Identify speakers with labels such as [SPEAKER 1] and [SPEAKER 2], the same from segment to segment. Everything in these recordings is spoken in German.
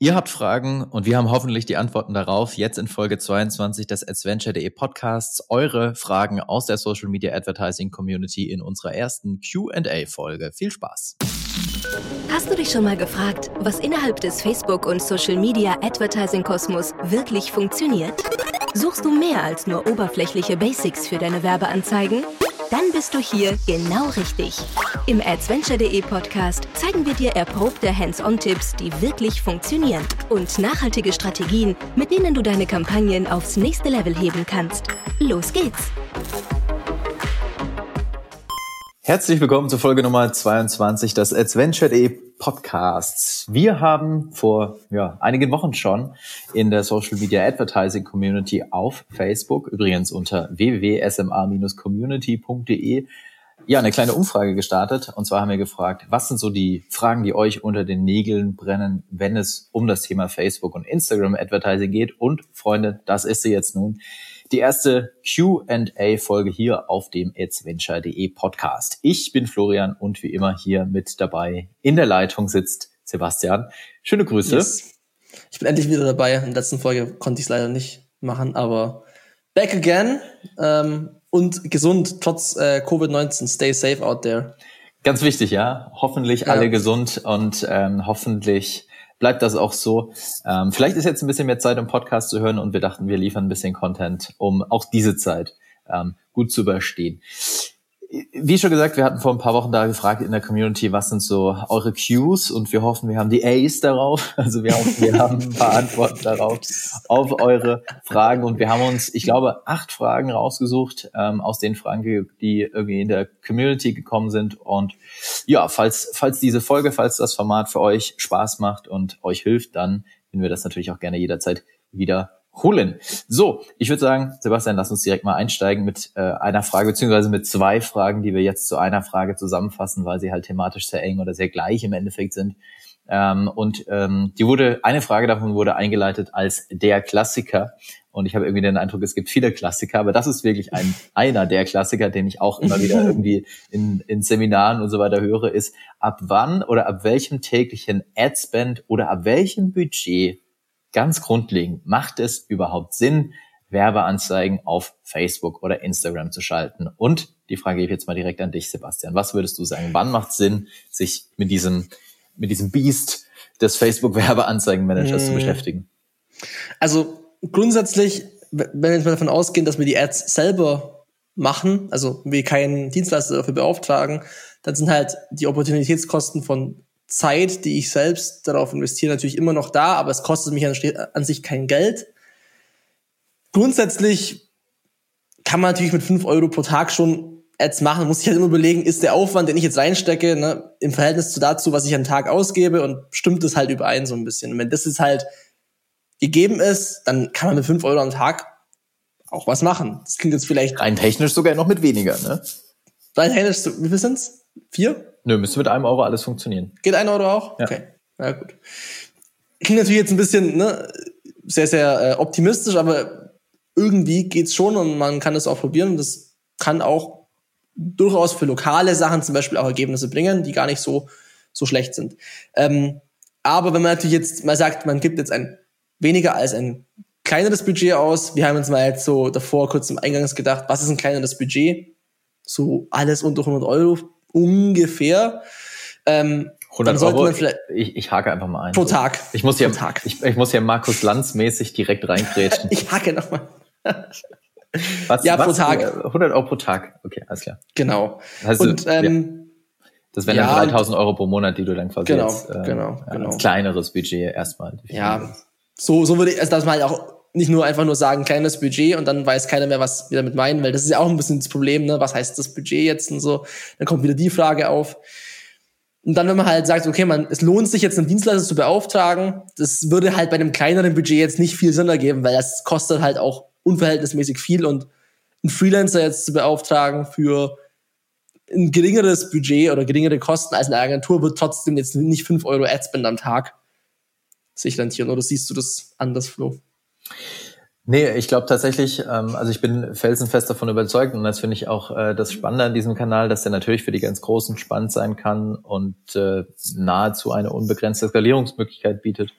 [SPEAKER 1] Ihr habt Fragen und wir haben hoffentlich die Antworten darauf jetzt in Folge 22 des Adventure.de Podcasts. Eure Fragen aus der Social Media Advertising Community in unserer ersten Q&A Folge. Viel Spaß!
[SPEAKER 2] Hast du dich schon mal gefragt, was innerhalb des Facebook und Social Media Advertising Kosmos wirklich funktioniert? Suchst du mehr als nur oberflächliche Basics für deine Werbeanzeigen? Dann bist du hier genau richtig. Im Adventure.de Podcast zeigen wir dir erprobte Hands-on-Tipps, die wirklich funktionieren und nachhaltige Strategien, mit denen du deine Kampagnen aufs nächste Level heben kannst. Los geht's!
[SPEAKER 1] Herzlich willkommen zur Folge Nummer 22 des Adventure.de Podcasts. Wir haben vor ja, einigen Wochen schon in der Social Media Advertising Community auf Facebook, übrigens unter www.sma-community.de, ja, eine kleine Umfrage gestartet. Und zwar haben wir gefragt, was sind so die Fragen, die euch unter den Nägeln brennen, wenn es um das Thema Facebook und Instagram Advertising geht. Und Freunde, das ist sie jetzt nun die erste Q&A-Folge hier auf dem adventure.de Podcast. Ich bin Florian und wie immer hier mit dabei in der Leitung sitzt Sebastian. Schöne Grüße. Yes.
[SPEAKER 3] Ich bin endlich wieder dabei. In der letzten Folge konnte ich es leider nicht machen, aber back again ähm, und gesund trotz äh, Covid-19. Stay safe out there.
[SPEAKER 1] Ganz wichtig, ja. Hoffentlich ja. alle gesund und ähm, hoffentlich bleibt das auch so. Ähm, vielleicht ist jetzt ein bisschen mehr Zeit, um Podcast zu hören und wir dachten, wir liefern ein bisschen Content, um auch diese Zeit ähm, gut zu überstehen. Wie schon gesagt, wir hatten vor ein paar Wochen da gefragt in der Community, was sind so eure Cues? Und wir hoffen, wir haben die A's darauf. Also wir hoffen, wir haben ein paar Antworten darauf, auf eure Fragen. Und wir haben uns, ich glaube, acht Fragen rausgesucht ähm, aus den Fragen, die irgendwie in der Community gekommen sind. Und ja, falls, falls diese Folge, falls das Format für euch Spaß macht und euch hilft, dann finden wir das natürlich auch gerne jederzeit wieder holen. So, ich würde sagen, Sebastian, lass uns direkt mal einsteigen mit äh, einer Frage, beziehungsweise mit zwei Fragen, die wir jetzt zu einer Frage zusammenfassen, weil sie halt thematisch sehr eng oder sehr gleich im Endeffekt sind. Ähm, und ähm, die wurde, eine Frage davon wurde eingeleitet als der Klassiker. Und ich habe irgendwie den Eindruck, es gibt viele Klassiker, aber das ist wirklich ein einer der Klassiker, den ich auch immer wieder irgendwie in, in Seminaren und so weiter höre, ist, ab wann oder ab welchem täglichen Adspend oder ab welchem Budget ganz grundlegend, macht es überhaupt Sinn, Werbeanzeigen auf Facebook oder Instagram zu schalten? Und die Frage gebe ich jetzt mal direkt an dich, Sebastian. Was würdest du sagen? Wann macht es Sinn, sich mit diesem, mit diesem Biest des Facebook-Werbeanzeigenmanagers hm. zu beschäftigen?
[SPEAKER 3] Also grundsätzlich, wenn wir jetzt mal davon ausgehen, dass wir die Ads selber machen, also wir keinen Dienstleister dafür beauftragen, dann sind halt die Opportunitätskosten von Zeit, die ich selbst darauf investiere, natürlich immer noch da, aber es kostet mich an, an sich kein Geld. Grundsätzlich kann man natürlich mit fünf Euro pro Tag schon Ads machen, muss ich halt immer überlegen, ist der Aufwand, den ich jetzt reinstecke, ne, im Verhältnis zu dazu, was ich am Tag ausgebe und stimmt es halt überein so ein bisschen. Und wenn das jetzt halt gegeben ist, dann kann man mit fünf Euro am Tag auch was machen. Das klingt jetzt vielleicht...
[SPEAKER 1] Rein technisch sogar noch mit weniger, ne?
[SPEAKER 3] Rein technisch, wie viel sind's? Vier?
[SPEAKER 1] Nö, müsste mit einem Euro alles funktionieren.
[SPEAKER 3] Geht ein Euro auch? Ja. Okay. Ja, gut. Klingt natürlich jetzt ein bisschen ne, sehr, sehr äh, optimistisch, aber irgendwie geht's schon und man kann es auch probieren. Das kann auch durchaus für lokale Sachen zum Beispiel auch Ergebnisse bringen, die gar nicht so, so schlecht sind. Ähm, aber wenn man natürlich jetzt mal sagt, man gibt jetzt ein weniger als ein kleineres Budget aus, wir haben uns mal jetzt so davor kurz im Eingangs gedacht, was ist ein kleineres Budget? So alles unter 100 Euro ungefähr. Ähm,
[SPEAKER 1] 100 Euro, ich, ich hake einfach mal ein.
[SPEAKER 3] Pro Tag.
[SPEAKER 1] Ich muss hier, Tag. Ich, ich muss hier Markus Lanz mäßig direkt reingrätschen.
[SPEAKER 3] ich hake nochmal.
[SPEAKER 1] was, ja, was, pro Tag. 100 Euro pro Tag. Okay, alles klar.
[SPEAKER 3] Genau.
[SPEAKER 1] Also, und, ähm, ja. Das wären ja, dann 3000 Euro pro Monat, die du dann quasi
[SPEAKER 3] genau,
[SPEAKER 1] jetzt,
[SPEAKER 3] äh, genau,
[SPEAKER 1] genau. kleineres Budget erstmal.
[SPEAKER 3] Ja, so, so würde ich, also dass man halt auch nicht nur einfach nur sagen, kleines Budget und dann weiß keiner mehr, was wir damit meinen, weil das ist ja auch ein bisschen das Problem, ne? Was heißt das Budget jetzt und so? Dann kommt wieder die Frage auf. Und dann, wenn man halt sagt, okay, man, es lohnt sich jetzt einen Dienstleister zu beauftragen, das würde halt bei einem kleineren Budget jetzt nicht viel Sinn ergeben, weil das kostet halt auch unverhältnismäßig viel und einen Freelancer jetzt zu beauftragen für ein geringeres Budget oder geringere Kosten als eine Agentur wird trotzdem jetzt nicht fünf Euro Adspend am Tag sich rentieren. Oder siehst du das anders, Flo?
[SPEAKER 1] Nee, ich glaube tatsächlich, ähm, also ich bin felsenfest davon überzeugt und das finde ich auch äh, das Spannende an diesem Kanal, dass der natürlich für die ganz Großen spannend sein kann und äh, nahezu eine unbegrenzte Skalierungsmöglichkeit bietet.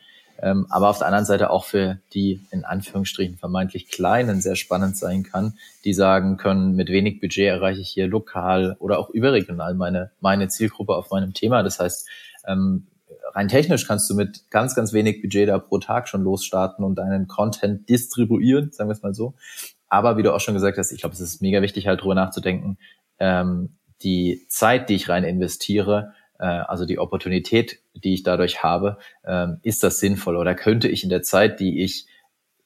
[SPEAKER 1] ähm, aber auf der anderen Seite auch für die in Anführungsstrichen vermeintlich Kleinen sehr spannend sein kann, die sagen können, mit wenig Budget erreiche ich hier lokal oder auch überregional meine, meine Zielgruppe auf meinem Thema. Das heißt, ähm, rein technisch kannst du mit ganz, ganz wenig Budget da pro Tag schon losstarten und deinen Content distribuieren, sagen wir es mal so. Aber wie du auch schon gesagt hast, ich glaube, es ist mega wichtig, halt drüber nachzudenken, ähm, die Zeit, die ich rein investiere, äh, also die Opportunität, die ich dadurch habe, ähm, ist das sinnvoll oder könnte ich in der Zeit, die ich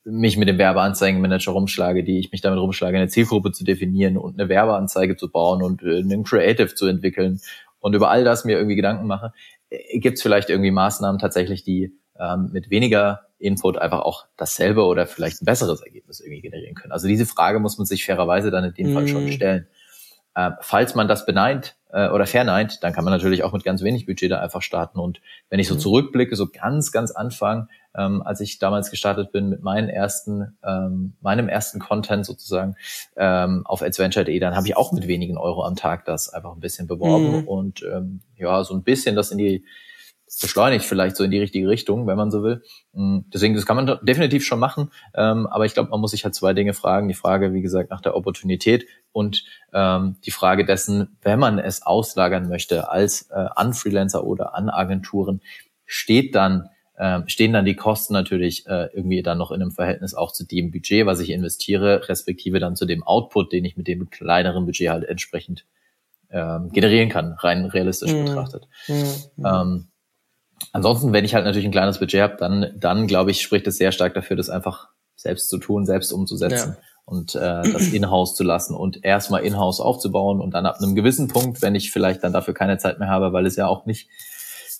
[SPEAKER 1] mich mit dem Werbeanzeigenmanager rumschlage, die ich mich damit rumschlage, eine Zielgruppe zu definieren und eine Werbeanzeige zu bauen und äh, einen Creative zu entwickeln und über all das mir irgendwie Gedanken mache, gibt es vielleicht irgendwie Maßnahmen tatsächlich, die ähm, mit weniger Input einfach auch dasselbe oder vielleicht ein besseres Ergebnis irgendwie generieren können. Also diese Frage muss man sich fairerweise dann in dem mm. Fall schon mhm. stellen. Äh, falls man das beneint äh, oder verneint, dann kann man natürlich auch mit ganz wenig Budget da einfach starten. Und wenn ich so mhm. zurückblicke, so ganz, ganz Anfang, ähm, als ich damals gestartet bin mit meinen ersten, ähm, meinem ersten Content sozusagen ähm, auf adventure.de, dann habe ich auch mit wenigen Euro am Tag das einfach ein bisschen beworben mhm. und ähm, ja, so ein bisschen das in die beschleunigt vielleicht so in die richtige Richtung, wenn man so will. Mm, deswegen, das kann man definitiv schon machen. Ähm, aber ich glaube, man muss sich halt zwei Dinge fragen. Die Frage, wie gesagt, nach der Opportunität und ähm, die Frage dessen, wenn man es auslagern möchte als äh, an Freelancer oder an Agenturen, steht dann äh, stehen dann die Kosten natürlich äh, irgendwie dann noch in einem Verhältnis auch zu dem Budget, was ich investiere, respektive dann zu dem Output, den ich mit dem kleineren Budget halt entsprechend ähm, generieren kann, rein realistisch mhm. betrachtet. Mhm. Ähm, ansonsten, wenn ich halt natürlich ein kleines Budget habe, dann, dann glaube ich, spricht es sehr stark dafür, das einfach selbst zu tun, selbst umzusetzen. Ja. Und äh, das in-house zu lassen und erstmal in-house aufzubauen und dann ab einem gewissen Punkt, wenn ich vielleicht dann dafür keine Zeit mehr habe, weil es ja auch nicht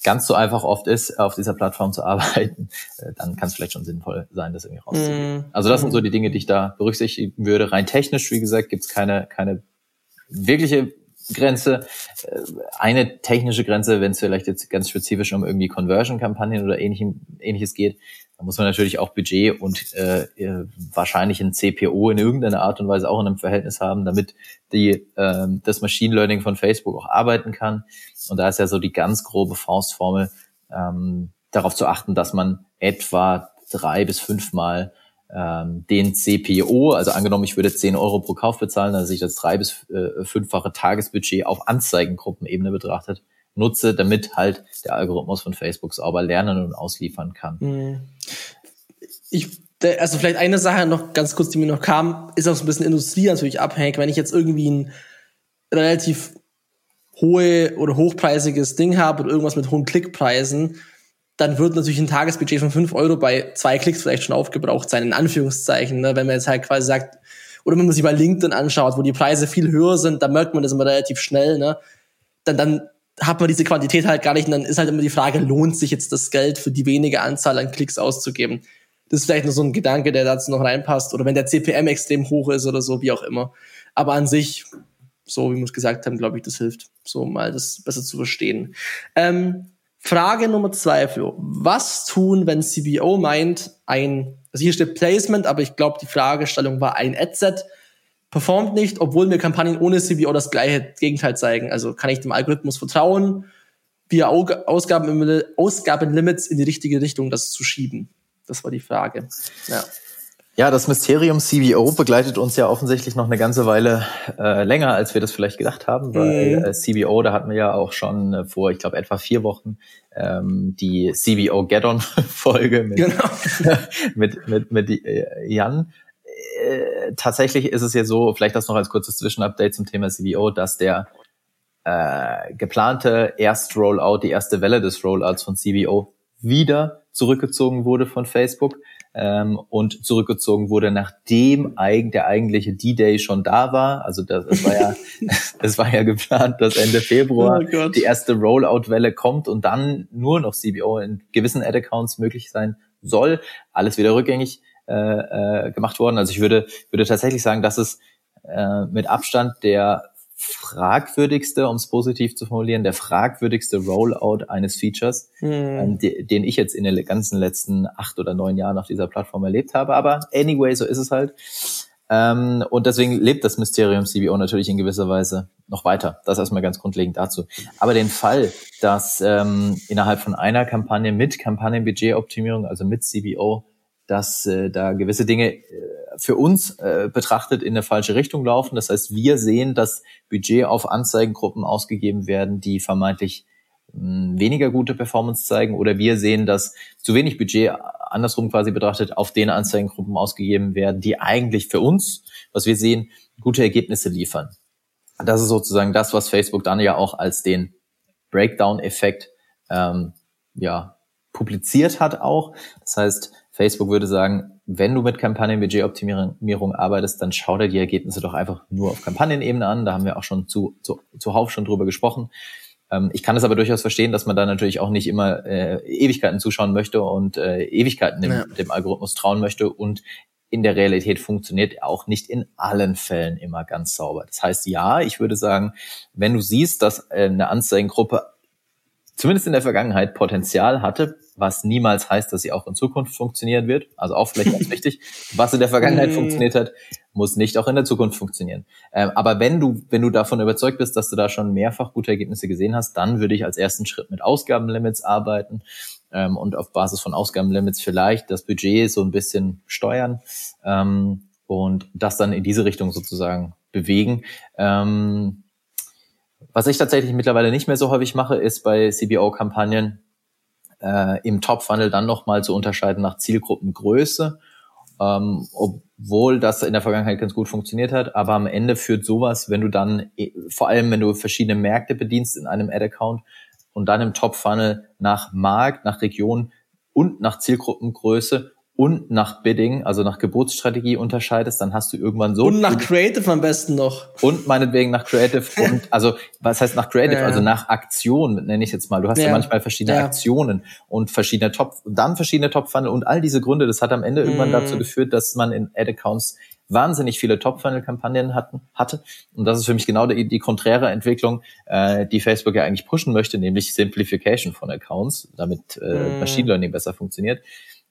[SPEAKER 1] ganz so einfach oft ist, auf dieser Plattform zu arbeiten, äh, dann kann es vielleicht schon sinnvoll sein, das irgendwie rauszugeben. Mm. Also das sind so die Dinge, die ich da berücksichtigen würde. Rein technisch, wie gesagt, gibt es keine, keine wirkliche Grenze, eine technische Grenze, wenn es vielleicht jetzt ganz spezifisch um irgendwie Conversion-Kampagnen oder ähnlichem, ähnliches geht, da muss man natürlich auch Budget und äh, äh wahrscheinlich ein CPO in irgendeiner Art und Weise auch in einem Verhältnis haben, damit die äh, das Machine Learning von Facebook auch arbeiten kann. Und da ist ja so die ganz grobe Faustformel, ähm, darauf zu achten, dass man etwa drei bis fünfmal ähm, den CPO, also angenommen, ich würde 10 Euro pro Kauf bezahlen, also ich das drei bis äh, fünffache Tagesbudget auf Anzeigengruppenebene betrachtet, nutze, damit halt der Algorithmus von Facebook sauber lernen und ausliefern kann. Mhm.
[SPEAKER 3] Ich, also vielleicht eine Sache noch ganz kurz, die mir noch kam, ist auch so ein bisschen Industrie natürlich abhängig. Wenn ich jetzt irgendwie ein relativ hohe oder hochpreisiges Ding habe oder irgendwas mit hohen Klickpreisen, dann wird natürlich ein Tagesbudget von fünf Euro bei zwei Klicks vielleicht schon aufgebraucht sein, in Anführungszeichen. Ne? Wenn man jetzt halt quasi sagt, oder wenn man sich mal LinkedIn anschaut, wo die Preise viel höher sind, dann merkt man das immer relativ schnell, ne? Dann, dann hat man diese Quantität halt gar nicht und dann ist halt immer die Frage, lohnt sich jetzt das Geld für die wenige Anzahl an Klicks auszugeben? Das ist vielleicht nur so ein Gedanke, der dazu noch reinpasst. Oder wenn der CPM extrem hoch ist oder so, wie auch immer. Aber an sich, so wie wir es gesagt haben, glaube ich, das hilft, so mal das besser zu verstehen. Ähm, Frage Nummer zwei für was tun, wenn CBO meint, ein, also hier steht Placement, aber ich glaube, die Fragestellung war ein Adset, performt nicht, obwohl mir Kampagnen ohne CBO das gleiche Gegenteil zeigen. Also kann ich dem Algorithmus vertrauen, via Ausgaben, Ausgabenlimits in die richtige Richtung das zu schieben? Das war die Frage. Ja.
[SPEAKER 1] Ja, das Mysterium CBO begleitet uns ja offensichtlich noch eine ganze Weile äh, länger, als wir das vielleicht gedacht haben, weil mhm. äh, CBO, da hatten wir ja auch schon äh, vor, ich glaube, etwa vier Wochen ähm, die CBO Get-On-Folge mit, genau. mit, mit, mit äh, Jan. Äh, tatsächlich ist es ja so, vielleicht das noch als kurzes Zwischenupdate zum Thema CBO, dass der äh, geplante Erst-Rollout, die erste Welle des Rollouts von CBO wieder zurückgezogen wurde von Facebook ähm, und zurückgezogen wurde, nachdem eigen, der eigentliche D-Day schon da war. Also das, das war ja, es war ja geplant, dass Ende Februar oh die erste Rollout-Welle kommt und dann nur noch CBO in gewissen Ad-Accounts möglich sein soll. Alles wieder rückgängig äh, äh, gemacht worden. Also ich würde, würde tatsächlich sagen, dass es äh, mit Abstand der fragwürdigste, um es positiv zu formulieren, der fragwürdigste Rollout eines Features, mhm. ähm, de, den ich jetzt in den ganzen letzten acht oder neun Jahren auf dieser Plattform erlebt habe. Aber anyway, so ist es halt. Ähm, und deswegen lebt das Mysterium CBO natürlich in gewisser Weise noch weiter. Das erstmal ganz grundlegend dazu. Aber den Fall, dass ähm, innerhalb von einer Kampagne mit Kampagnenbudgetoptimierung, also mit CBO, dass äh, da gewisse Dinge äh, für uns äh, betrachtet in eine falsche Richtung laufen. Das heißt, wir sehen, dass Budget auf Anzeigengruppen ausgegeben werden, die vermeintlich mh, weniger gute Performance zeigen, oder wir sehen, dass zu wenig Budget andersrum quasi betrachtet auf den Anzeigengruppen ausgegeben werden, die eigentlich für uns, was wir sehen, gute Ergebnisse liefern. Das ist sozusagen das, was Facebook dann ja auch als den Breakdown-Effekt ähm, ja, publiziert hat auch. Das heißt, Facebook würde sagen, wenn du mit Kampagnenbudgetoptimierung arbeitest, dann schau dir die Ergebnisse doch einfach nur auf Kampagnenebene an. Da haben wir auch schon zu, zu, zuhauf schon drüber gesprochen. Ähm, ich kann es aber durchaus verstehen, dass man da natürlich auch nicht immer äh, Ewigkeiten zuschauen möchte und äh, Ewigkeiten dem, ja. dem Algorithmus trauen möchte und in der Realität funktioniert auch nicht in allen Fällen immer ganz sauber. Das heißt, ja, ich würde sagen, wenn du siehst, dass äh, eine Anzeigengruppe zumindest in der Vergangenheit Potenzial hatte, was niemals heißt, dass sie auch in Zukunft funktionieren wird. Also auch vielleicht ganz wichtig, was in der Vergangenheit mm. funktioniert hat, muss nicht auch in der Zukunft funktionieren. Ähm, aber wenn du, wenn du davon überzeugt bist, dass du da schon mehrfach gute Ergebnisse gesehen hast, dann würde ich als ersten Schritt mit Ausgabenlimits arbeiten ähm, und auf Basis von Ausgabenlimits vielleicht das Budget so ein bisschen steuern ähm, und das dann in diese Richtung sozusagen bewegen. Ähm, was ich tatsächlich mittlerweile nicht mehr so häufig mache, ist bei CBO-Kampagnen äh, im Top-Funnel dann nochmal zu unterscheiden nach Zielgruppengröße, ähm, obwohl das in der Vergangenheit ganz gut funktioniert hat. Aber am Ende führt sowas, wenn du dann, äh, vor allem wenn du verschiedene Märkte bedienst in einem Ad-Account und dann im Top-Funnel nach Markt, nach Region und nach Zielgruppengröße und nach Bidding, also nach Geburtsstrategie unterscheidest, dann hast du irgendwann so.
[SPEAKER 3] Und nach Creative am besten noch.
[SPEAKER 1] Und meinetwegen nach Creative und, also, was heißt nach Creative? Ja. Also nach Aktion, nenne ich jetzt mal. Du hast ja, ja manchmal verschiedene ja. Aktionen und verschiedene Top, dann verschiedene Top-Funnel und all diese Gründe. Das hat am Ende irgendwann mm. dazu geführt, dass man in Ad-Accounts wahnsinnig viele Top-Funnel-Kampagnen hatten, hatte. Und das ist für mich genau die, die konträre Entwicklung, äh, die Facebook ja eigentlich pushen möchte, nämlich Simplification von Accounts, damit äh, mm. Machine Learning besser funktioniert.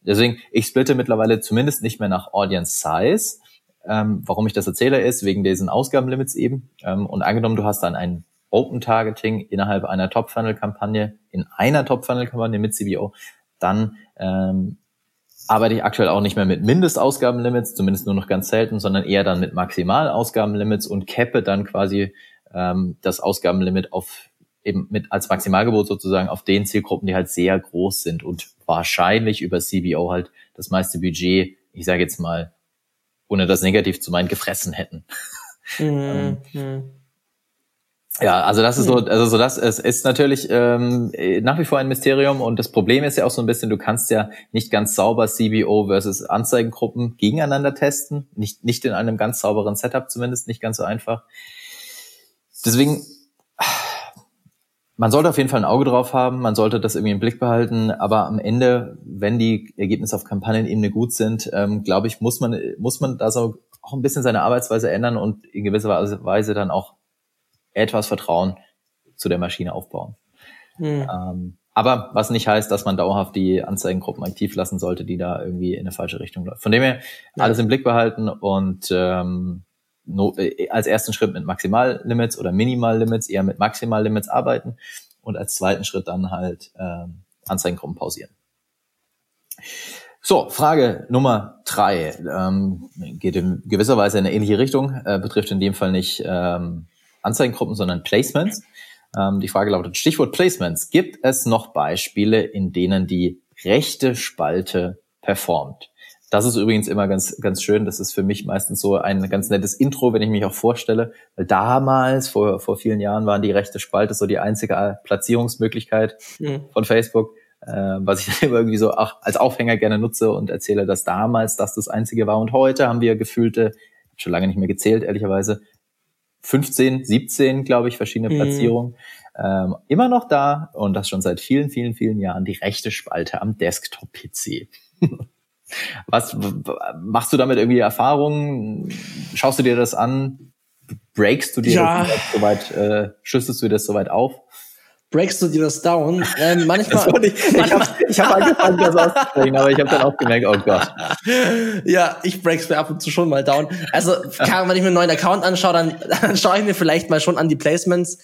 [SPEAKER 1] Deswegen, ich splitte mittlerweile zumindest nicht mehr nach Audience Size. Ähm, warum ich das erzähle, ist wegen diesen Ausgabenlimits eben. Ähm, und angenommen, du hast dann ein Open Targeting innerhalb einer Top-Funnel-Kampagne, in einer Top-Funnel-Kampagne mit CBO, dann ähm, arbeite ich aktuell auch nicht mehr mit Mindestausgabenlimits, zumindest nur noch ganz selten, sondern eher dann mit Maximalausgabenlimits und cappe dann quasi ähm, das Ausgabenlimit auf eben mit als Maximalgebot sozusagen auf den Zielgruppen, die halt sehr groß sind und wahrscheinlich über CBO halt das meiste Budget, ich sage jetzt mal, ohne das negativ zu meinen, gefressen hätten. Mhm. Ähm, ja, also das ist so, also so das es ist natürlich ähm, nach wie vor ein Mysterium und das Problem ist ja auch so ein bisschen, du kannst ja nicht ganz sauber CBO versus Anzeigengruppen gegeneinander testen, nicht nicht in einem ganz sauberen Setup zumindest, nicht ganz so einfach. Deswegen man sollte auf jeden Fall ein Auge drauf haben, man sollte das irgendwie im Blick behalten, aber am Ende, wenn die Ergebnisse auf Kampagnenebene gut sind, ähm, glaube ich, muss man, muss man da so auch ein bisschen seine Arbeitsweise ändern und in gewisser Weise dann auch etwas Vertrauen zu der Maschine aufbauen. Mhm. Ähm, aber was nicht heißt, dass man dauerhaft die Anzeigengruppen aktiv lassen sollte, die da irgendwie in eine falsche Richtung läuft. Von dem her alles im Blick behalten und ähm, no, äh, als ersten Schritt mit Maximallimits oder Minimallimits eher mit Maximallimits arbeiten und als zweiten Schritt dann halt ähm, Anzeigengruppen pausieren. So, Frage Nummer drei ähm, geht in gewisser Weise in eine ähnliche Richtung, äh, betrifft in dem Fall nicht ähm, Anzeigengruppen, sondern Placements. Ähm, die Frage lautet Stichwort Placements. Gibt es noch Beispiele, in denen die rechte Spalte performt? Das ist übrigens immer ganz, ganz schön. Das ist für mich meistens so ein ganz nettes Intro, wenn ich mich auch vorstelle. Weil damals, vor, vor vielen Jahren, waren die rechte Spalte so die einzige Platzierungsmöglichkeit mhm. von Facebook, äh, was ich dann immer irgendwie so auch als Aufhänger gerne nutze und erzähle, dass damals das das einzige war. Und heute haben wir gefühlte, schon lange nicht mehr gezählt, ehrlicherweise, 15, 17, glaube ich, verschiedene mhm. Platzierungen. Ähm, immer noch da und das schon seit vielen, vielen, vielen Jahren die rechte Spalte am Desktop-PC. Was machst du damit irgendwie Erfahrungen? Schaust du dir das an? Breakst du dir
[SPEAKER 3] ja.
[SPEAKER 1] das soweit, äh, schüsselst du das soweit auf?
[SPEAKER 3] breakst du dir das down? Ähm, manchmal.
[SPEAKER 1] Das ich ich habe hab angefangen, das auszusprechen, aber ich habe dann auch gemerkt, oh Gott.
[SPEAKER 3] Ja, ich break's mir ab und zu schon mal down. Also, kann, wenn ich mir einen neuen Account anschaue, dann, dann schaue ich mir vielleicht mal schon an die Placements.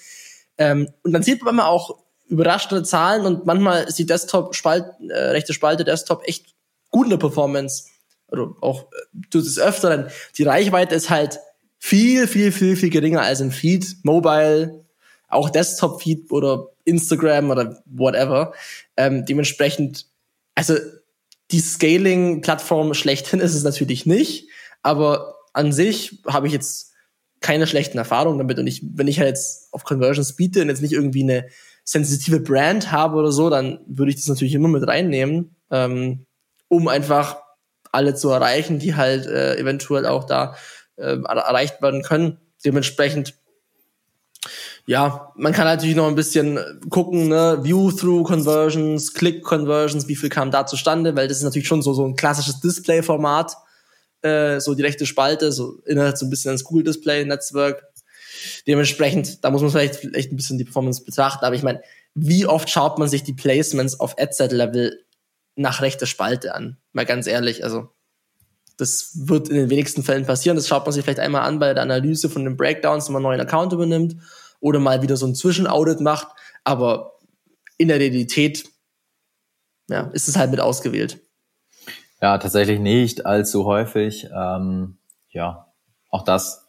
[SPEAKER 3] Ähm, und dann sieht man mal auch überraschende Zahlen und manchmal ist die Desktop-Spalt, äh, rechte Spalte Desktop echt gut in der Performance. Oder auch du des Öfteren. Die Reichweite ist halt viel, viel, viel, viel geringer als im Feed. Mobile, auch Desktop-Feed oder Instagram oder whatever. Ähm, dementsprechend, also die Scaling-Plattform schlechthin ist es natürlich nicht, aber an sich habe ich jetzt keine schlechten Erfahrungen damit. Und ich, wenn ich halt jetzt auf Conversions biete und jetzt nicht irgendwie eine sensitive Brand habe oder so, dann würde ich das natürlich immer mit reinnehmen, ähm, um einfach alle zu erreichen, die halt äh, eventuell auch da äh, erreicht werden können. Dementsprechend ja, man kann natürlich noch ein bisschen gucken, ne, View-Through-Conversions, Click-Conversions, wie viel kam da zustande, weil das ist natürlich schon so, so ein klassisches Display-Format, äh, so die rechte Spalte, so innerhalb so ein bisschen ein Google-Display-Netzwerk. Dementsprechend, da muss man vielleicht echt ein bisschen die Performance betrachten, aber ich meine, wie oft schaut man sich die Placements auf Adset-Level nach rechter Spalte an? Mal ganz ehrlich, also das wird in den wenigsten Fällen passieren. Das schaut man sich vielleicht einmal an bei der Analyse von den Breakdowns, wenn man einen neuen Account übernimmt oder mal wieder so ein Zwischenaudit macht. Aber in der Realität ja, ist es halt mit ausgewählt.
[SPEAKER 1] Ja, tatsächlich nicht allzu häufig. Ähm, ja, auch das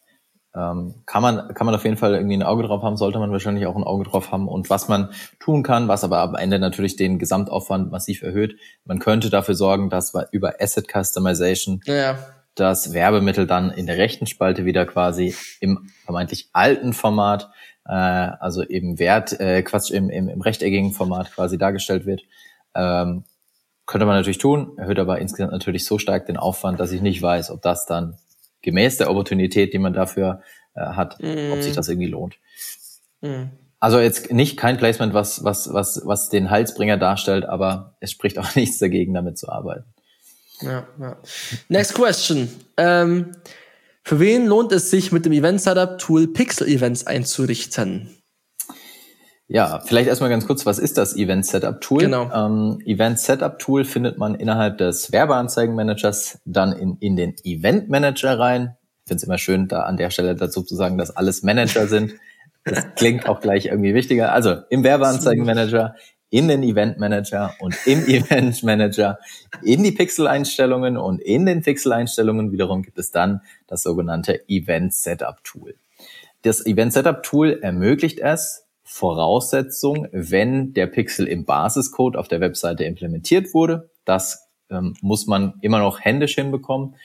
[SPEAKER 1] ähm, kann man kann man auf jeden Fall irgendwie ein Auge drauf haben, sollte man wahrscheinlich auch ein Auge drauf haben und was man tun kann, was aber am Ende natürlich den Gesamtaufwand massiv erhöht. Man könnte dafür sorgen, dass über Asset Customization ja. das Werbemittel dann in der rechten Spalte wieder quasi im vermeintlich alten Format äh, also eben Wert, äh, Quatsch, im, im, im rechteckigen Format quasi dargestellt wird. Ähm, könnte man natürlich tun, erhöht aber insgesamt natürlich so stark den Aufwand, dass ich nicht weiß, ob das dann gemäß der Opportunität, die man dafür äh, hat, mm. ob sich mhm. das irgendwie lohnt. Mm. Also jetzt nicht kein Placement, was, was, was, was den Halsbringer darstellt, aber es spricht auch nichts dagegen, damit zu arbeiten.
[SPEAKER 3] Ja, ja. Next question. Ähm, für wen lohnt es sich, mit dem Event-Setup-Tool Pixel-Events einzurichten?
[SPEAKER 1] Ja, vielleicht erstmal ganz kurz, was ist das Event Setup Tool? Genau. Ähm, Event Setup Tool findet man innerhalb des Werbeanzeigenmanagers dann in, in den Event Manager rein. Ich finde es immer schön, da an der Stelle dazu zu sagen, dass alles Manager sind. Das klingt auch gleich irgendwie wichtiger. Also im Werbeanzeigenmanager in den Event Manager und im Event Manager in die Pixel-Einstellungen und in den Pixel-Einstellungen wiederum gibt es dann das sogenannte Event Setup Tool. Das Event Setup Tool ermöglicht es, Voraussetzung, wenn der Pixel im Basiscode auf der Webseite implementiert wurde, das ähm, muss man immer noch händisch hinbekommen,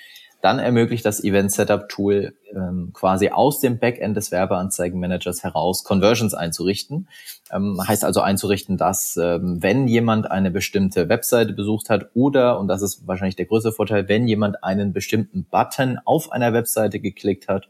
[SPEAKER 1] dann ermöglicht das Event Setup Tool ähm, quasi aus dem Backend des Werbeanzeigenmanagers heraus Conversions einzurichten. Ähm, heißt also einzurichten, dass ähm, wenn jemand eine bestimmte Webseite besucht hat oder, und das ist wahrscheinlich der größte Vorteil, wenn jemand einen bestimmten Button auf einer Webseite geklickt hat,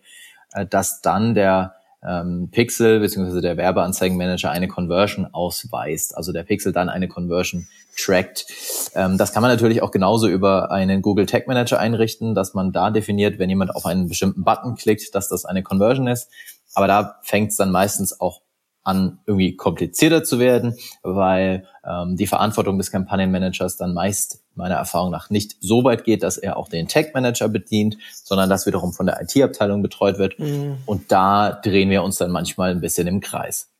[SPEAKER 1] äh, dass dann der ähm, Pixel bzw. der Werbeanzeigenmanager eine Conversion ausweist, also der Pixel dann eine Conversion trackt. Ähm, das kann man natürlich auch genauso über einen Google Tag Manager einrichten, dass man da definiert, wenn jemand auf einen bestimmten Button klickt, dass das eine Conversion ist. Aber da fängt es dann meistens auch an, irgendwie komplizierter zu werden, weil ähm, die Verantwortung des Kampagnenmanagers dann meist meiner Erfahrung nach nicht so weit geht, dass er auch den Tag Manager bedient, sondern das wiederum von der IT-Abteilung betreut wird. Mhm. Und da drehen wir uns dann manchmal ein bisschen im Kreis.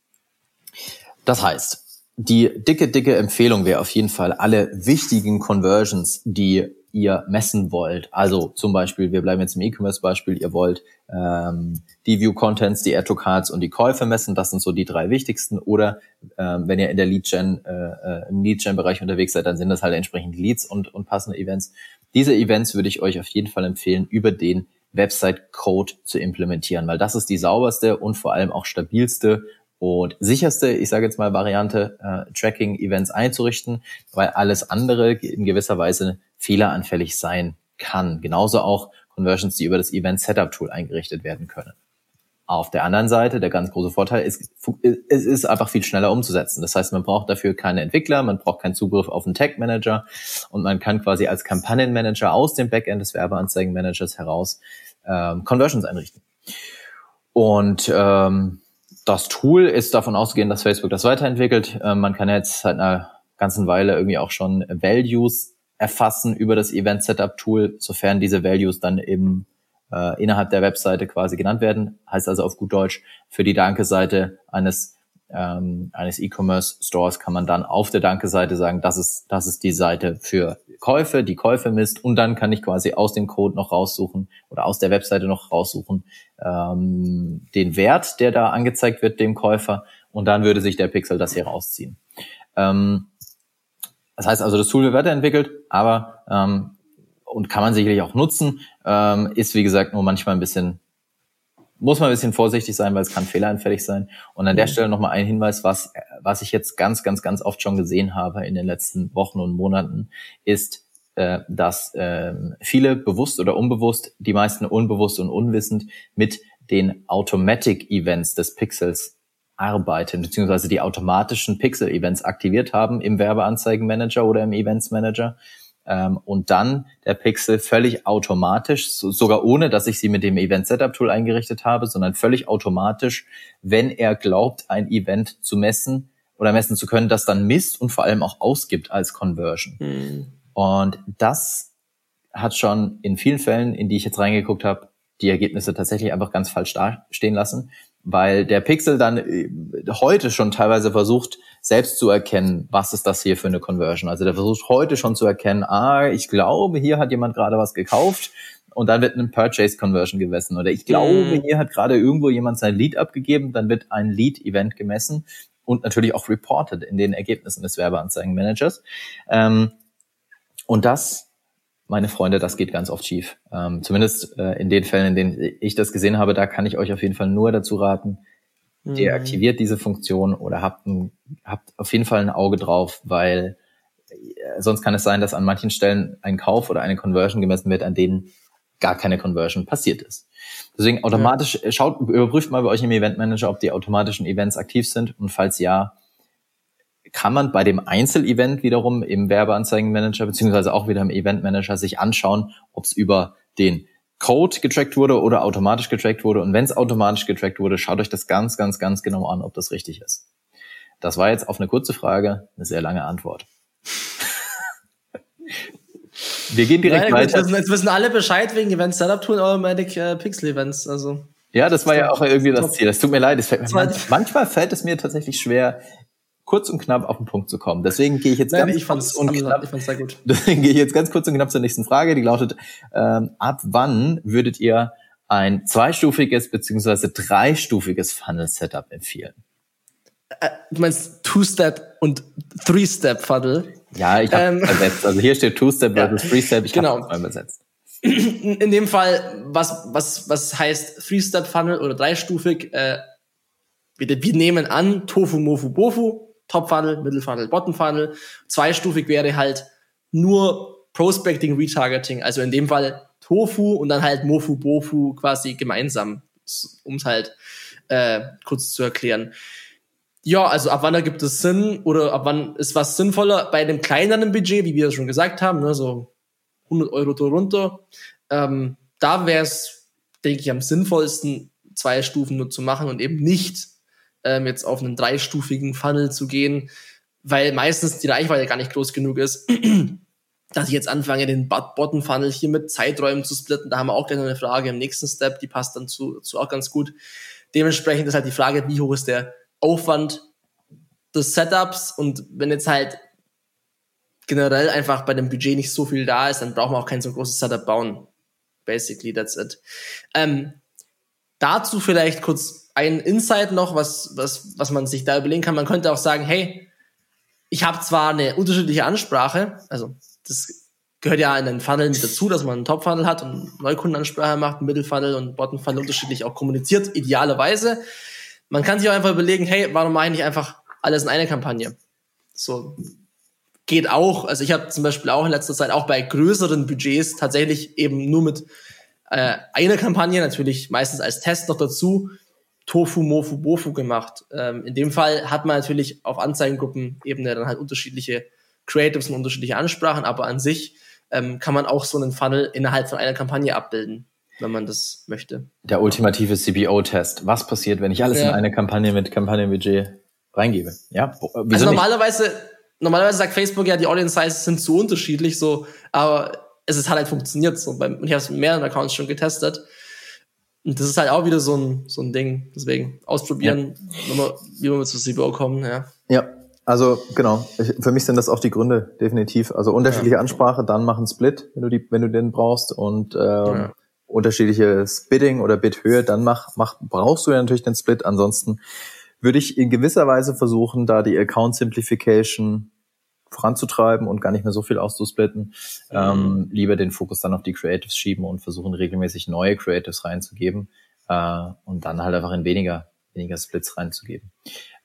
[SPEAKER 1] Das heißt, die dicke, dicke Empfehlung wäre auf jeden Fall, alle wichtigen Conversions, die ihr messen wollt. Also zum Beispiel, wir bleiben jetzt im E-Commerce-Beispiel, ihr wollt ähm, die View-Contents, die Add-to-Cards und die Käufe messen. Das sind so die drei wichtigsten. Oder ähm, wenn ihr in der Lead-Gen, äh, äh, im Lead-Gen-Bereich unterwegs seid, dann sind das halt entsprechend Leads und, und passende Events. Diese Events würde ich euch auf jeden Fall empfehlen, über den Website-Code zu implementieren, weil das ist die sauberste und vor allem auch stabilste und sicherste, ich sage jetzt mal, Variante, äh, Tracking-Events einzurichten, weil alles andere in gewisser Weise fehleranfällig sein kann. Genauso auch Conversions, die über das Event Setup Tool eingerichtet werden können. Auf der anderen Seite, der ganz große Vorteil ist, es ist einfach viel schneller umzusetzen. Das heißt, man braucht dafür keine Entwickler, man braucht keinen Zugriff auf einen Tag Manager und man kann quasi als Kampagnenmanager aus dem Backend des Werbeanzeigenmanagers heraus ähm, Conversions einrichten. Und ähm, das Tool ist davon ausgehend, dass Facebook das weiterentwickelt. Ähm, man kann jetzt seit einer ganzen Weile irgendwie auch schon Values erfassen über das Event Setup Tool, sofern diese Values dann eben äh, innerhalb der Webseite quasi genannt werden. Heißt also auf gut Deutsch, für die Danke-Seite eines ähm, eines E-Commerce Stores kann man dann auf der Danke-Seite sagen, das ist, das ist die Seite für Käufe, die Käufe misst und dann kann ich quasi aus dem Code noch raussuchen oder aus der Webseite noch raussuchen ähm, den Wert, der da angezeigt wird dem Käufer und dann würde sich der Pixel das hier rausziehen. Ähm, das heißt also, das Tool wird weiterentwickelt, aber ähm, und kann man sicherlich auch nutzen, ähm, ist wie gesagt nur manchmal ein bisschen muss man ein bisschen vorsichtig sein, weil es kann fehleranfällig sein. Und an der mhm. Stelle nochmal ein Hinweis, was, was ich jetzt ganz, ganz, ganz oft schon gesehen habe in den letzten Wochen und Monaten, ist, äh, dass äh, viele bewusst oder unbewusst, die meisten unbewusst und unwissend mit den Automatic Events des Pixels arbeiten, beziehungsweise die automatischen Pixel-Events aktiviert haben im Werbeanzeigenmanager oder im Events Manager ähm, und dann der Pixel völlig automatisch, so, sogar ohne, dass ich sie mit dem Event Setup Tool eingerichtet habe, sondern völlig automatisch, wenn er glaubt, ein Event zu messen oder messen zu können, das dann misst und vor allem auch ausgibt als Conversion. Mhm. Und das hat schon in vielen Fällen, in die ich jetzt reingeguckt habe, die Ergebnisse tatsächlich einfach ganz falsch dastehen lassen, weil der Pixel dann äh, heute schon teilweise versucht, selbst zu erkennen, was ist das hier für eine Conversion. Also der versucht heute schon zu erkennen, ah, ich glaube, hier hat jemand gerade was gekauft und dann wird eine Purchase Conversion gemessen. Oder ich glaube, mhm. hier hat gerade irgendwo jemand sein Lead abgegeben, dann wird ein Lead-Event gemessen und natürlich auch reported in den Ergebnissen des Werbeanzeigenmanagers. Ähm, und das meine Freunde, das geht ganz oft schief. Ähm, zumindest äh, in den Fällen, in denen ich das gesehen habe, da kann ich euch auf jeden Fall nur dazu raten, mhm. deaktiviert diese Funktion oder habt, ein, habt auf jeden Fall ein Auge drauf, weil äh, sonst kann es sein, dass an manchen Stellen ein Kauf oder eine Conversion gemessen wird, an denen gar keine Conversion passiert ist. Deswegen automatisch, ja. schaut, überprüft mal bei euch im Event Manager, ob die automatischen Events aktiv sind und falls ja, kann man bei dem Einzelevent wiederum im Werbeanzeigenmanager beziehungsweise auch wieder im Eventmanager sich anschauen, ob es über den Code getrackt wurde oder automatisch getrackt wurde. Und wenn es automatisch getrackt wurde, schaut euch das ganz, ganz, ganz genau an, ob das richtig ist. Das war jetzt auf eine kurze Frage eine sehr lange Antwort. Wir gehen direkt
[SPEAKER 3] Nein,
[SPEAKER 1] weiter.
[SPEAKER 3] Jetzt wissen, alle Bescheid wegen Event Setup Tool Automatic äh, Pixel Events. Also
[SPEAKER 1] ja, das war ja auch irgendwie das Ziel. Das tut mir leid. Fällt mir manchmal fällt es mir tatsächlich schwer, kurz und knapp auf den Punkt zu kommen. Deswegen gehe ich jetzt
[SPEAKER 3] Nein,
[SPEAKER 1] ganz
[SPEAKER 3] ich kurz und knapp. Ich fand's sehr gut.
[SPEAKER 1] Deswegen gehe ich jetzt ganz kurz und knapp zur nächsten Frage. Die lautet: ähm, Ab wann würdet ihr ein zweistufiges beziehungsweise dreistufiges Funnel-Setup empfehlen?
[SPEAKER 3] Äh, du meinst Two-Step und Three-Step-Funnel?
[SPEAKER 1] Ja, ich habe ähm, übersetzt. Also hier steht Two-Step versus ja, Three-Step. Ich genau. habe mal übersetzt.
[SPEAKER 3] In dem Fall, was, was, was heißt Three-Step-Funnel oder dreistufig? Äh, wir, wir nehmen an, Tofu, Mofu, Bofu Top Funnel, Middle Funnel, Bottom Funnel. Zweistufig wäre halt nur Prospecting, Retargeting. Also in dem Fall Tofu und dann halt Mofu, Bofu quasi gemeinsam, um es halt äh, kurz zu erklären. Ja, also ab wann ergibt es Sinn oder ab wann ist was sinnvoller? Bei einem kleineren Budget, wie wir schon gesagt haben, ne, so 100 Euro drunter, ähm, da wäre es, denke ich, am sinnvollsten, zwei Stufen nur zu machen und eben nicht ähm, jetzt auf einen dreistufigen Funnel zu gehen, weil meistens die Reichweite gar nicht groß genug ist, dass ich jetzt anfange, den Bottom-Funnel hier mit Zeiträumen zu splitten. Da haben wir auch gerne eine Frage im nächsten Step, die passt dann zu, zu auch ganz gut. Dementsprechend ist halt die Frage, wie hoch ist der Aufwand des Setups und wenn jetzt halt generell einfach bei dem Budget nicht so viel da ist, dann braucht man auch kein so großes Setup bauen. Basically, that's it. Ähm, dazu vielleicht kurz ein Insight noch, was, was, was man sich da überlegen kann. Man könnte auch sagen, hey, ich habe zwar eine unterschiedliche Ansprache, also das gehört ja in den Funnel mit dazu, dass man einen Top-Funnel hat und Neukundenansprache macht, Middle-Funnel und Bottom-Funnel unterschiedlich auch kommuniziert, idealerweise. Man kann sich auch einfach überlegen, hey, warum mache ich nicht einfach alles in einer Kampagne? So geht auch. Also ich habe zum Beispiel auch in letzter Zeit auch bei größeren Budgets tatsächlich eben nur mit äh, einer Kampagne, natürlich meistens als Test noch dazu, Tofu, Mofu, Bofu gemacht. Ähm, in dem Fall hat man natürlich auf Anzeigengruppenebene dann halt unterschiedliche Creatives und unterschiedliche Ansprachen, aber an sich ähm, kann man auch so einen Funnel innerhalb von einer Kampagne abbilden. wenn man das möchte.
[SPEAKER 1] Der ultimative CBO-Test. Was passiert, wenn ich alles ja. in eine Kampagne mit Kampagnenbudget reingebe? Ja,
[SPEAKER 3] Wieso also normalerweise, normalerweise sagt Facebook ja, die Audience Sizes sind zu unterschiedlich, so, aber es ist halt, halt funktioniert so. Und ich habe es mit mehreren Accounts schon getestet. Und das ist halt auch wieder so ein, so ein Ding. Deswegen ausprobieren, ja. wie wir zu CBO kommen, ja.
[SPEAKER 1] Ja, also genau. Ich, für mich sind das auch die Gründe, definitiv. Also unterschiedliche ja. Ansprache, dann machen Split, wenn du die, wenn du den brauchst und ähm, ja. unterschiedliches Bidding oder Bidhöhe, dann mach, mach, brauchst du ja natürlich den Split. Ansonsten würde ich in gewisser Weise versuchen, da die Account Simplification voranzutreiben und gar nicht mehr so viel auszusplitten. Mhm. Ähm, lieber den Fokus dann auf die Creatives schieben und versuchen regelmäßig neue Creatives reinzugeben äh, und dann halt einfach in weniger weniger Splits reinzugeben.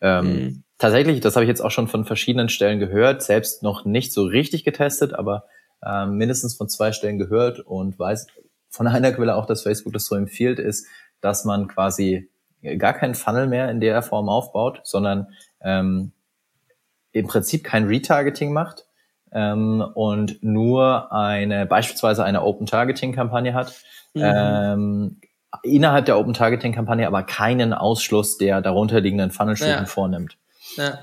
[SPEAKER 1] Ähm, mhm. Tatsächlich, das habe ich jetzt auch schon von verschiedenen Stellen gehört, selbst noch nicht so richtig getestet, aber äh, mindestens von zwei Stellen gehört und weiß von einer Quelle auch, dass Facebook das so empfiehlt, ist, dass man quasi gar keinen Funnel mehr in der Form aufbaut, sondern ähm, im Prinzip kein Retargeting macht ähm, und nur eine beispielsweise eine Open Targeting Kampagne hat. Mhm. Ähm, innerhalb der Open Targeting Kampagne aber keinen Ausschluss der darunterliegenden Funnelstufen ja. vornimmt. Ja.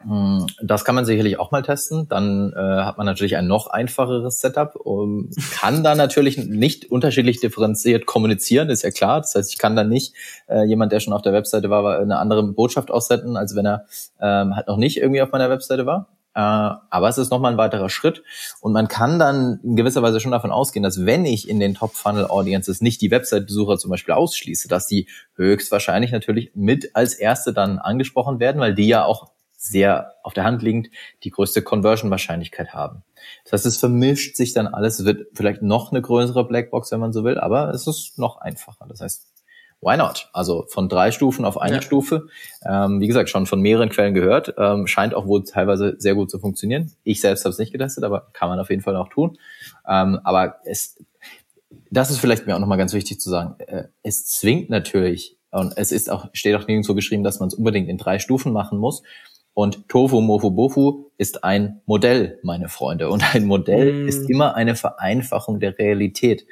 [SPEAKER 1] Hm, das kann man sicherlich auch mal testen. Dann äh, hat man natürlich ein noch einfacheres Setup. Um, kann da natürlich nicht unterschiedlich differenziert kommunizieren, ist ja klar. Das heißt, ich kann dann nicht äh, jemand, der schon auf der Webseite war, eine andere Botschaft aussenden, als wenn er ähm, halt noch nicht irgendwie auf meiner Webseite war. Äh, aber es ist nochmal ein weiterer Schritt. Und man kann dann in gewisser Weise schon davon ausgehen, dass wenn ich in den Top-Funnel-Audiences nicht die Website-Besucher zum Beispiel ausschließe, dass die höchstwahrscheinlich natürlich mit als erste dann angesprochen werden, weil die ja auch sehr auf der Hand liegend die größte Conversion-Wahrscheinlichkeit haben. Das heißt, es vermischt sich dann alles. Es wird vielleicht noch eine größere Blackbox, wenn man so will, aber es ist noch einfacher. Das heißt, why not? Also von drei Stufen auf eine ja. Stufe. Ähm, wie gesagt, schon von mehreren Quellen gehört. Ähm, scheint auch wohl teilweise sehr gut zu funktionieren. Ich selbst habe es nicht getestet, aber kann man auf jeden Fall auch tun. Ähm, aber es, das ist vielleicht mir auch nochmal ganz wichtig zu sagen. Äh, es zwingt natürlich, und es ist auch, steht auch nirgendwo geschrieben, dass man es unbedingt in drei Stufen machen muss. Und Tofu Mofu Bofu ist ein Modell, meine Freunde. Und ein Modell mm. ist immer eine Vereinfachung der Realität.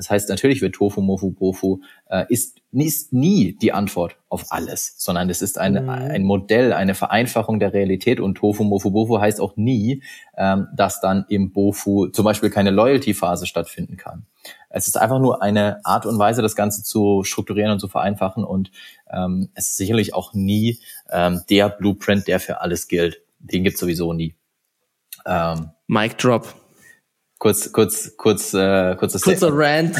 [SPEAKER 1] Das heißt, natürlich wird Tofu Mofu Bofu äh, ist, ist nie die Antwort auf alles, sondern es ist eine, mm. ein Modell, eine Vereinfachung der Realität. Und Tofu Mofu Bofu heißt auch nie, ähm, dass dann im Bofu zum Beispiel keine Loyalty-Phase stattfinden kann. Es ist einfach nur eine Art und Weise, das Ganze zu strukturieren und zu vereinfachen. Und ähm, es ist sicherlich auch nie ähm, der Blueprint, der für alles gilt. Den gibt sowieso nie.
[SPEAKER 3] Ähm, Mic Drop.
[SPEAKER 1] Kurz, kurz, kurz, äh, kurzes
[SPEAKER 3] kurzer Rant,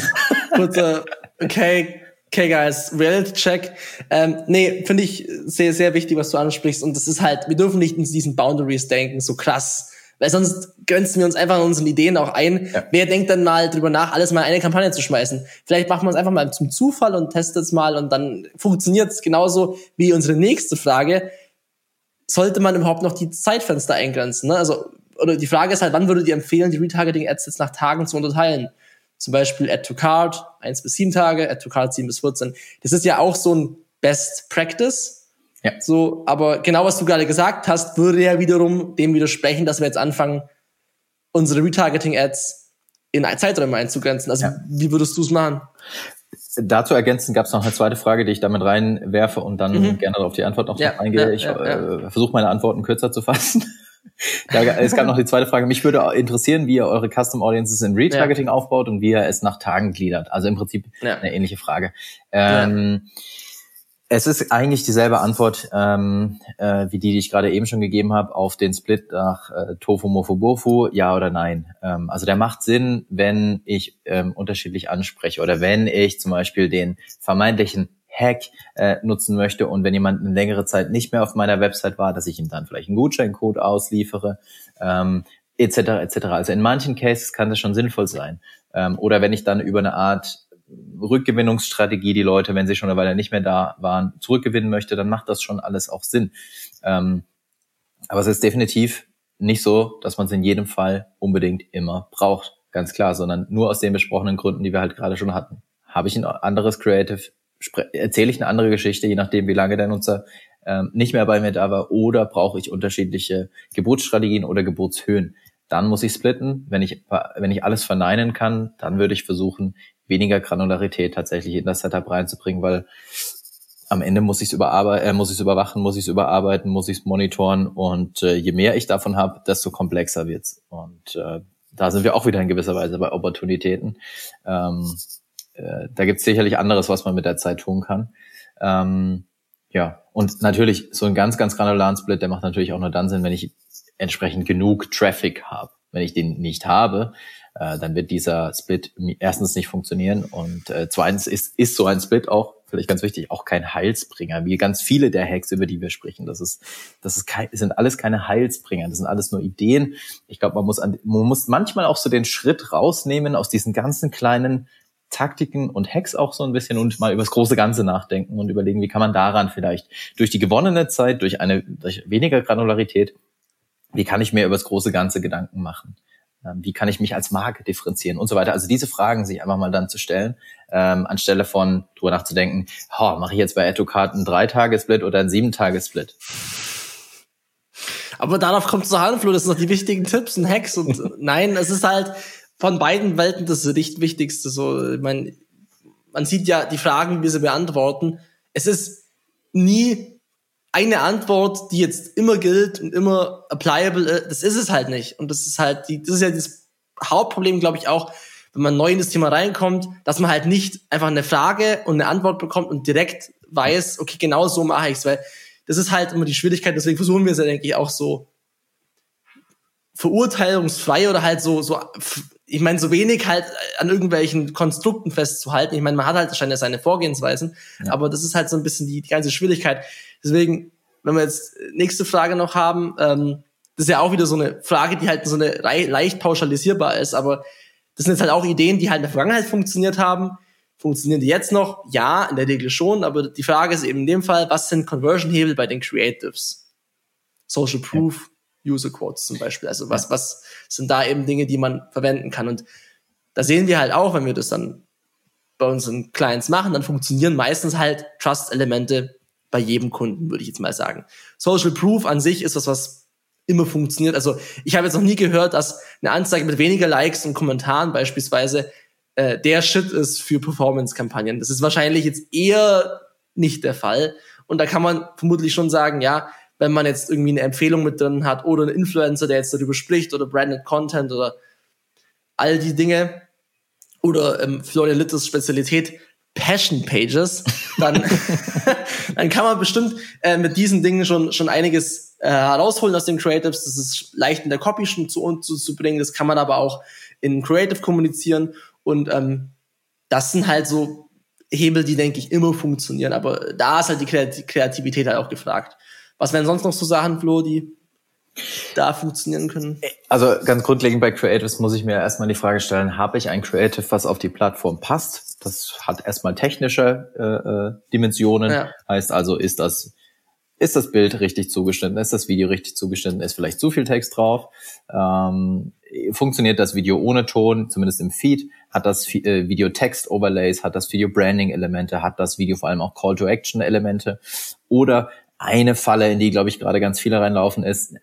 [SPEAKER 3] kurzer, okay, okay, guys, Reality Check. Ähm, nee, finde ich sehr, sehr wichtig, was du ansprichst. Und das ist halt, wir dürfen nicht in diesen Boundaries denken, so krass weil sonst grenzen wir uns einfach an unseren Ideen auch ein. Ja. Wer denkt dann mal drüber nach, alles mal in eine Kampagne zu schmeißen? Vielleicht macht man es einfach mal zum Zufall und testet es mal und dann funktioniert es genauso wie unsere nächste Frage. Sollte man überhaupt noch die Zeitfenster eingrenzen? Ne? Also, oder die Frage ist halt, wann würdet ihr empfehlen, die Retargeting-Ads jetzt nach Tagen zu unterteilen? Zum Beispiel Add to Card, 1 bis 7 Tage, Add to Card 7 bis 14. Das ist ja auch so ein Best Practice, ja. So, aber genau was du gerade gesagt hast, würde ja wiederum dem widersprechen, dass wir jetzt anfangen, unsere Retargeting-Ads in Zeiträume einzugrenzen. Also, ja. wie würdest du es machen?
[SPEAKER 1] Dazu ergänzen gab es noch eine zweite Frage, die ich damit reinwerfe und dann mhm. gerne auf die Antwort noch ja, eingehe. Ja, ich äh, versuche meine Antworten kürzer zu fassen. Da, es gab noch die zweite Frage. Mich würde interessieren, wie ihr eure Custom Audiences in Retargeting aufbaut und wie ihr es nach Tagen gliedert. Also im Prinzip eine ähnliche Frage. Ähm, es ist eigentlich dieselbe Antwort ähm, äh, wie die, die ich gerade eben schon gegeben habe auf den Split nach äh, Tofu Mofu Bofu, ja oder nein. Ähm, also der macht Sinn, wenn ich ähm, unterschiedlich anspreche oder wenn ich zum Beispiel den vermeintlichen Hack äh, nutzen möchte und wenn jemand eine längere Zeit nicht mehr auf meiner Website war, dass ich ihm dann vielleicht einen Gutscheincode ausliefere, ähm, etc. etc. Also in manchen Cases kann das schon sinnvoll sein. Ähm, oder wenn ich dann über eine Art Rückgewinnungsstrategie die Leute, wenn sie schon eine Weile nicht mehr da waren, zurückgewinnen möchte, dann macht das schon alles auch Sinn. Ähm, aber es ist definitiv nicht so, dass man es in jedem Fall unbedingt immer braucht, ganz klar, sondern nur aus den besprochenen Gründen, die wir halt gerade schon hatten. Habe ich ein anderes Creative, erzähle ich eine andere Geschichte, je nachdem, wie lange der Nutzer ähm, nicht mehr bei mir da war, oder brauche ich unterschiedliche Geburtsstrategien oder Geburtshöhen. Dann muss ich splitten. Wenn ich, wenn ich alles verneinen kann, dann würde ich versuchen, weniger Granularität tatsächlich in das Setup reinzubringen, weil am Ende muss ich es überarbeiten, äh, muss ich es überwachen, muss ich es überarbeiten, muss ich es monitoren und äh, je mehr ich davon habe, desto komplexer wird's. Und äh, da sind wir auch wieder in gewisser Weise bei Opportunitäten. Ähm, äh, da gibt's sicherlich anderes, was man mit der Zeit tun kann. Ähm, ja, und natürlich so ein ganz, ganz granularen Split, der macht natürlich auch nur dann Sinn, wenn ich entsprechend genug Traffic habe. Wenn ich den nicht habe, äh, dann wird dieser Split erstens nicht funktionieren und äh, zweitens ist, ist so ein Split auch, vielleicht ganz wichtig, auch kein Heilsbringer, wie ganz viele der Hacks, über die wir sprechen. Das ist, das ist kein, sind alles keine Heilsbringer, das sind alles nur Ideen. Ich glaube, man muss an, man muss manchmal auch so den Schritt rausnehmen aus diesen ganzen kleinen Taktiken und Hacks auch so ein bisschen und mal über das große Ganze nachdenken und überlegen, wie kann man daran vielleicht durch die gewonnene Zeit, durch eine durch weniger Granularität, wie kann ich mir über das große Ganze Gedanken machen? Ähm, wie kann ich mich als Marke differenzieren und so weiter. Also diese Fragen sich einfach mal dann zu stellen, ähm, anstelle von drüber nachzudenken, oh, mache ich jetzt bei EduCard einen Drei-Tage-Split oder einen Sieben-Tage-Split?
[SPEAKER 3] Aber darauf kommt es an, Flo, das sind noch die wichtigen Tipps und Hacks und nein, es ist halt, von beiden Welten das Wichtigste. So, ich meine, man sieht ja die Fragen, wie sie beantworten. Es ist nie eine Antwort, die jetzt immer gilt und immer applicable ist. Das ist es halt nicht. Und das ist halt die, das ist ja das Hauptproblem, glaube ich, auch, wenn man neu in das Thema reinkommt, dass man halt nicht einfach eine Frage und eine Antwort bekommt und direkt weiß, okay, genau so mache ich's, weil das ist halt immer die Schwierigkeit. Deswegen versuchen wir es ja, denke ich, auch so verurteilungsfrei oder halt so, so ich meine, so wenig halt an irgendwelchen Konstrukten festzuhalten. Ich meine, man hat halt wahrscheinlich seine Vorgehensweisen, ja. aber das ist halt so ein bisschen die, die ganze Schwierigkeit. Deswegen, wenn wir jetzt nächste Frage noch haben, ähm, das ist ja auch wieder so eine Frage, die halt so eine leicht pauschalisierbar ist, aber das sind jetzt halt auch Ideen, die halt in der Vergangenheit funktioniert haben. Funktionieren die jetzt noch? Ja, in der Regel schon, aber die Frage ist eben in dem Fall, was sind Conversion-Hebel bei den Creatives? Social Proof, User Quotes zum Beispiel. Also was, was sind da eben Dinge, die man verwenden kann? Und da sehen wir halt auch, wenn wir das dann bei unseren Clients machen, dann funktionieren meistens halt Trust-Elemente bei jedem Kunden, würde ich jetzt mal sagen. Social Proof an sich ist was, was immer funktioniert. Also ich habe jetzt noch nie gehört, dass eine Anzeige mit weniger Likes und Kommentaren beispielsweise äh, der Shit ist für Performance-Kampagnen. Das ist wahrscheinlich jetzt eher nicht der Fall. Und da kann man vermutlich schon sagen, ja, wenn man jetzt irgendwie eine Empfehlung mit drin hat oder einen Influencer, der jetzt darüber spricht oder branded Content oder all die Dinge oder ähm, Florian Litters Spezialität Passion Pages, dann, dann kann man bestimmt äh, mit diesen Dingen schon, schon einiges äh, herausholen aus den Creatives. Das ist leicht in der Copy schon zu, zu, zu bringen. Das kann man aber auch in Creative kommunizieren. Und ähm, das sind halt so Hebel, die, denke ich, immer funktionieren. Aber da ist halt die Kreativität halt auch gefragt. Was wären sonst noch so Sachen, Flo, die da funktionieren können?
[SPEAKER 1] Also ganz grundlegend bei Creatives muss ich mir erstmal die Frage stellen, habe ich ein Creative, was auf die Plattform passt? Das hat erstmal technische äh, äh, Dimensionen. Ja. Heißt also, ist das ist das Bild richtig zugeschnitten? Ist das Video richtig zugeschnitten? Ist vielleicht zu viel Text drauf? Ähm, funktioniert das Video ohne Ton, zumindest im Feed? Hat das äh, Video Text-Overlays? Hat das Video Branding-Elemente? Hat das Video vor allem auch Call-to-Action-Elemente? Oder eine Falle, in die, glaube ich, gerade ganz viele reinlaufen, ist,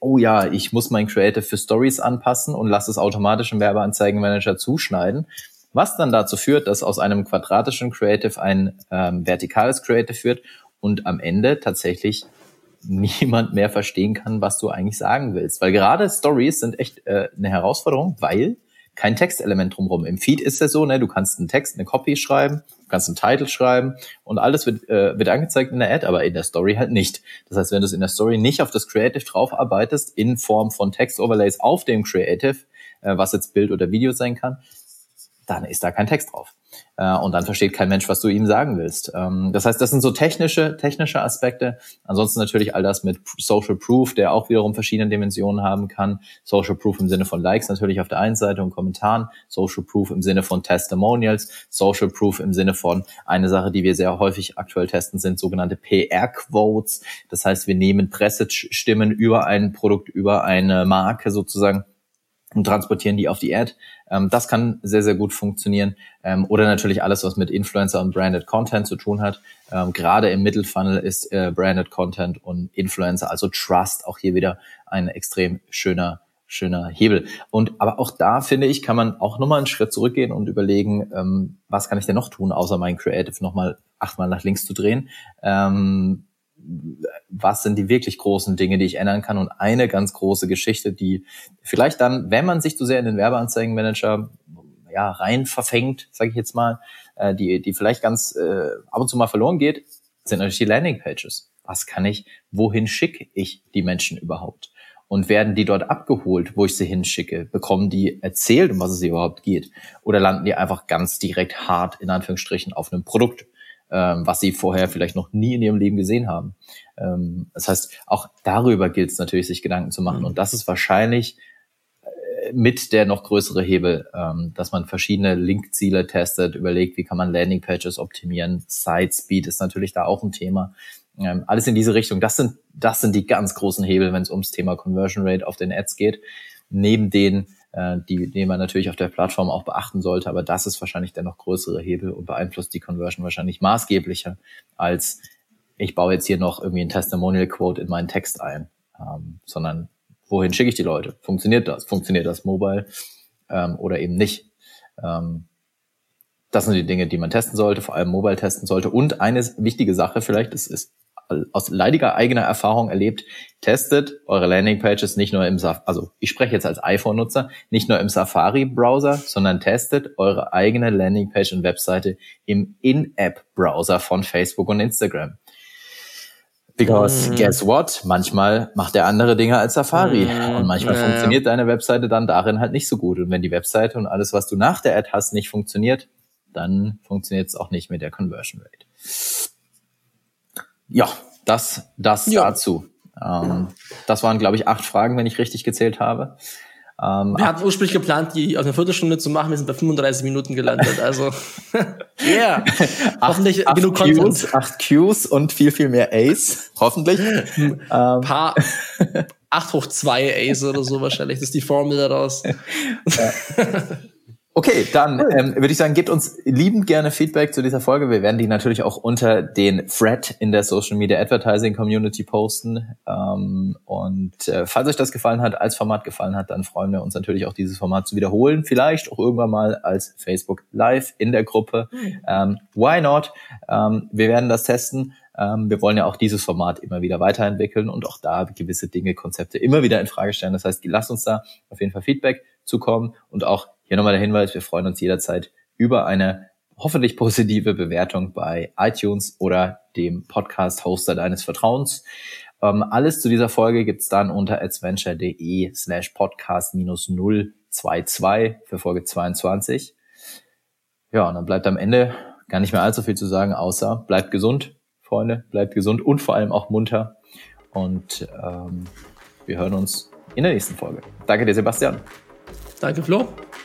[SPEAKER 1] oh ja, ich muss mein Creative für Stories anpassen und lasse es automatisch im Werbeanzeigenmanager zuschneiden. Was dann dazu führt, dass aus einem quadratischen Creative ein ähm, vertikales Creative wird und am Ende tatsächlich niemand mehr verstehen kann, was du eigentlich sagen willst. Weil gerade Stories sind echt äh, eine Herausforderung, weil kein Textelement drumherum. Im Feed ist es so, ne, du kannst einen Text, eine Copy schreiben, kannst einen Titel schreiben und alles wird, äh, wird angezeigt in der Ad, aber in der Story halt nicht. Das heißt, wenn du es in der Story nicht auf das Creative draufarbeitest, in Form von Text-Overlays auf dem Creative, äh, was jetzt Bild oder Video sein kann, dann ist da kein Text drauf. Äh, und dann versteht kein Mensch, was du ihm sagen willst. Ähm, das heißt, das sind so technische, technische Aspekte. Ansonsten natürlich all das mit Social Proof, der auch wiederum verschiedene Dimensionen haben kann. Social Proof im Sinne von Likes natürlich auf der einen Seite und Kommentaren. Social Proof im Sinne von Testimonials. Social Proof im Sinne von eine Sache, die wir sehr häufig aktuell testen, sind sogenannte PR-Quotes. Das heißt, wir nehmen Pressestimmen über ein Produkt, über eine Marke sozusagen und transportieren die auf die Ad. Ähm, das kann sehr, sehr gut funktionieren. Ähm, oder natürlich alles, was mit Influencer und Branded Content zu tun hat. Ähm, gerade im Mittelfunnel ist äh, Branded Content und Influencer, also Trust, auch hier wieder ein extrem schöner schöner Hebel. Und aber auch da finde ich, kann man auch nochmal einen Schritt zurückgehen und überlegen, ähm, was kann ich denn noch tun, außer mein Creative nochmal achtmal nach links zu drehen. Ähm, was sind die wirklich großen Dinge, die ich ändern kann? Und eine ganz große Geschichte, die vielleicht dann, wenn man sich zu sehr in den Werbeanzeigenmanager ja, rein verfängt, sage ich jetzt mal, äh, die, die vielleicht ganz äh, ab und zu mal verloren geht, sind natürlich die Landingpages. Was kann ich, wohin schicke ich die Menschen überhaupt? Und werden die dort abgeholt, wo ich sie hinschicke? Bekommen die erzählt, um was es überhaupt geht? Oder landen die einfach ganz direkt hart, in Anführungsstrichen, auf einem Produkt? Ähm, was sie vorher vielleicht noch nie in ihrem Leben gesehen haben. Ähm, das heißt, auch darüber gilt es natürlich, sich Gedanken zu machen. Mhm. Und das ist wahrscheinlich äh, mit der noch größere Hebel, ähm, dass man verschiedene Linkziele testet, überlegt, wie kann man Landingpages optimieren. Site Speed ist natürlich da auch ein Thema. Alles in diese Richtung. Das sind, das sind die ganz großen Hebel, wenn es ums Thema Conversion Rate auf den Ads geht. Neben den äh, die, die man natürlich auf der Plattform auch beachten sollte. Aber das ist wahrscheinlich der noch größere Hebel und beeinflusst die Conversion wahrscheinlich maßgeblicher als ich baue jetzt hier noch irgendwie ein Testimonial Quote in meinen Text ein, ähm, sondern wohin schicke ich die Leute? Funktioniert das? Funktioniert das mobile ähm, oder eben nicht? Ähm, das sind die Dinge, die man testen sollte, vor allem mobile testen sollte. Und eine wichtige Sache vielleicht, ist, ist aus leidiger eigener Erfahrung erlebt, testet eure Landingpages nicht nur im Safari, also ich spreche jetzt als iPhone-Nutzer, nicht nur im Safari-Browser, sondern testet eure eigene Landingpage und Webseite im In-App-Browser von Facebook und Instagram. Because mm. guess what? Manchmal macht er andere Dinge als Safari. Mm. Und manchmal ja, funktioniert deine Webseite dann darin halt nicht so gut. Und wenn die Webseite und alles, was du nach der Ad hast, nicht funktioniert, dann funktioniert es auch nicht mit der Conversion Rate. Ja, das, das ja. dazu. Ähm, das waren, glaube ich, acht Fragen, wenn ich richtig gezählt habe.
[SPEAKER 3] Ähm, wir hatten ursprünglich geplant, die auf eine Viertelstunde zu machen. Wir sind bei 35 Minuten gelandet. Also,
[SPEAKER 1] yeah. Hoffentlich acht, genug Content. Qs, acht Qs und viel, viel mehr A's. Hoffentlich.
[SPEAKER 3] ähm. Paar 8 hoch 2 A's oder so wahrscheinlich. Das ist die Formel daraus. Ja.
[SPEAKER 1] Okay, dann ähm, würde ich sagen, gebt uns liebend gerne Feedback zu dieser Folge. Wir werden die natürlich auch unter den Thread in der Social Media Advertising Community posten. Ähm, und äh, falls euch das gefallen hat, als Format gefallen hat, dann freuen wir uns natürlich auch dieses Format zu wiederholen. Vielleicht auch irgendwann mal als Facebook Live in der Gruppe. Mhm. Ähm, why not? Ähm, wir werden das testen. Ähm, wir wollen ja auch dieses Format immer wieder weiterentwickeln und auch da gewisse Dinge, Konzepte immer wieder in Frage stellen. Das heißt, lasst uns da auf jeden Fall Feedback zukommen und auch hier nochmal der Hinweis, wir freuen uns jederzeit über eine hoffentlich positive Bewertung bei iTunes oder dem Podcast-Hoster deines Vertrauens. Ähm, alles zu dieser Folge gibt's dann unter adventure.de slash podcast minus 022 für Folge 22. Ja, und dann bleibt am Ende gar nicht mehr allzu viel zu sagen, außer bleibt gesund, Freunde, bleibt gesund und vor allem auch munter. Und ähm, wir hören uns in der nächsten Folge. Danke dir, Sebastian.
[SPEAKER 3] Danke, Flo.